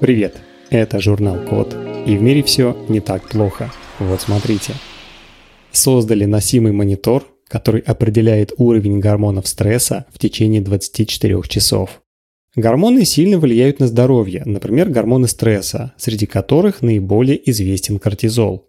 Привет, это журнал Код, и в мире все не так плохо. Вот смотрите. Создали носимый монитор, который определяет уровень гормонов стресса в течение 24 часов. Гормоны сильно влияют на здоровье, например, гормоны стресса, среди которых наиболее известен кортизол.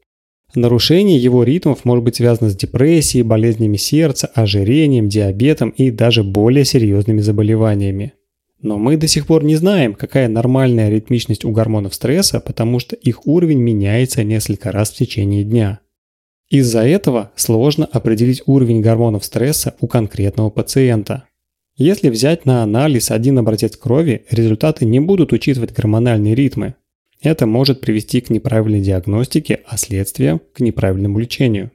Нарушение его ритмов может быть связано с депрессией, болезнями сердца, ожирением, диабетом и даже более серьезными заболеваниями. Но мы до сих пор не знаем, какая нормальная ритмичность у гормонов стресса, потому что их уровень меняется несколько раз в течение дня. Из-за этого сложно определить уровень гормонов стресса у конкретного пациента. Если взять на анализ один образец крови, результаты не будут учитывать гормональные ритмы. Это может привести к неправильной диагностике, а следствием – к неправильному лечению.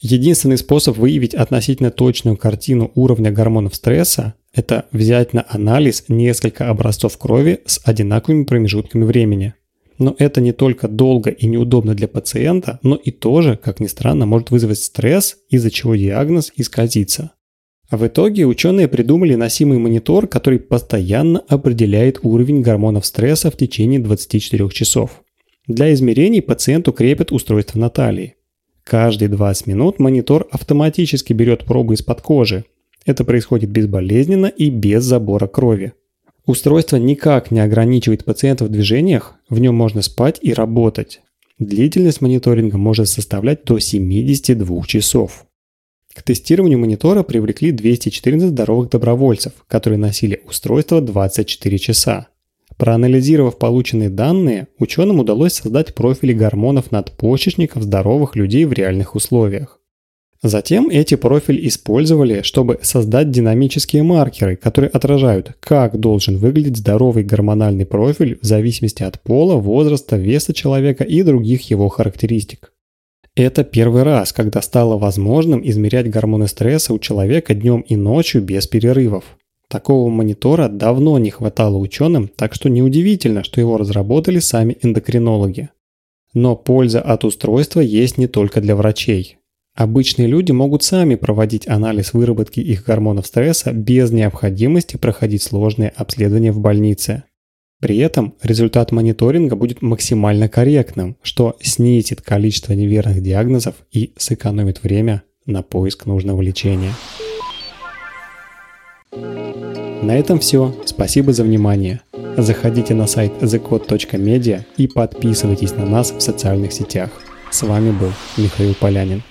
Единственный способ выявить относительно точную картину уровня гормонов стресса – это взять на анализ несколько образцов крови с одинаковыми промежутками времени. Но это не только долго и неудобно для пациента, но и тоже, как ни странно, может вызвать стресс, из-за чего диагноз исказится. А в итоге ученые придумали носимый монитор, который постоянно определяет уровень гормонов стресса в течение 24 часов. Для измерений пациенту крепят устройство на талии. Каждые 20 минут монитор автоматически берет пробу из-под кожи. Это происходит безболезненно и без забора крови. Устройство никак не ограничивает пациента в движениях, в нем можно спать и работать. Длительность мониторинга может составлять до 72 часов. К тестированию монитора привлекли 214 здоровых добровольцев, которые носили устройство 24 часа. Проанализировав полученные данные, ученым удалось создать профили гормонов надпочечников здоровых людей в реальных условиях. Затем эти профили использовали, чтобы создать динамические маркеры, которые отражают, как должен выглядеть здоровый гормональный профиль в зависимости от пола, возраста, веса человека и других его характеристик. Это первый раз, когда стало возможным измерять гормоны стресса у человека днем и ночью без перерывов. Такого монитора давно не хватало ученым, так что неудивительно, что его разработали сами эндокринологи. Но польза от устройства есть не только для врачей. Обычные люди могут сами проводить анализ выработки их гормонов стресса без необходимости проходить сложные обследования в больнице. При этом результат мониторинга будет максимально корректным, что снизит количество неверных диагнозов и сэкономит время на поиск нужного лечения. На этом все. Спасибо за внимание. Заходите на сайт thecode.media и подписывайтесь на нас в социальных сетях. С вами был Михаил Полянин.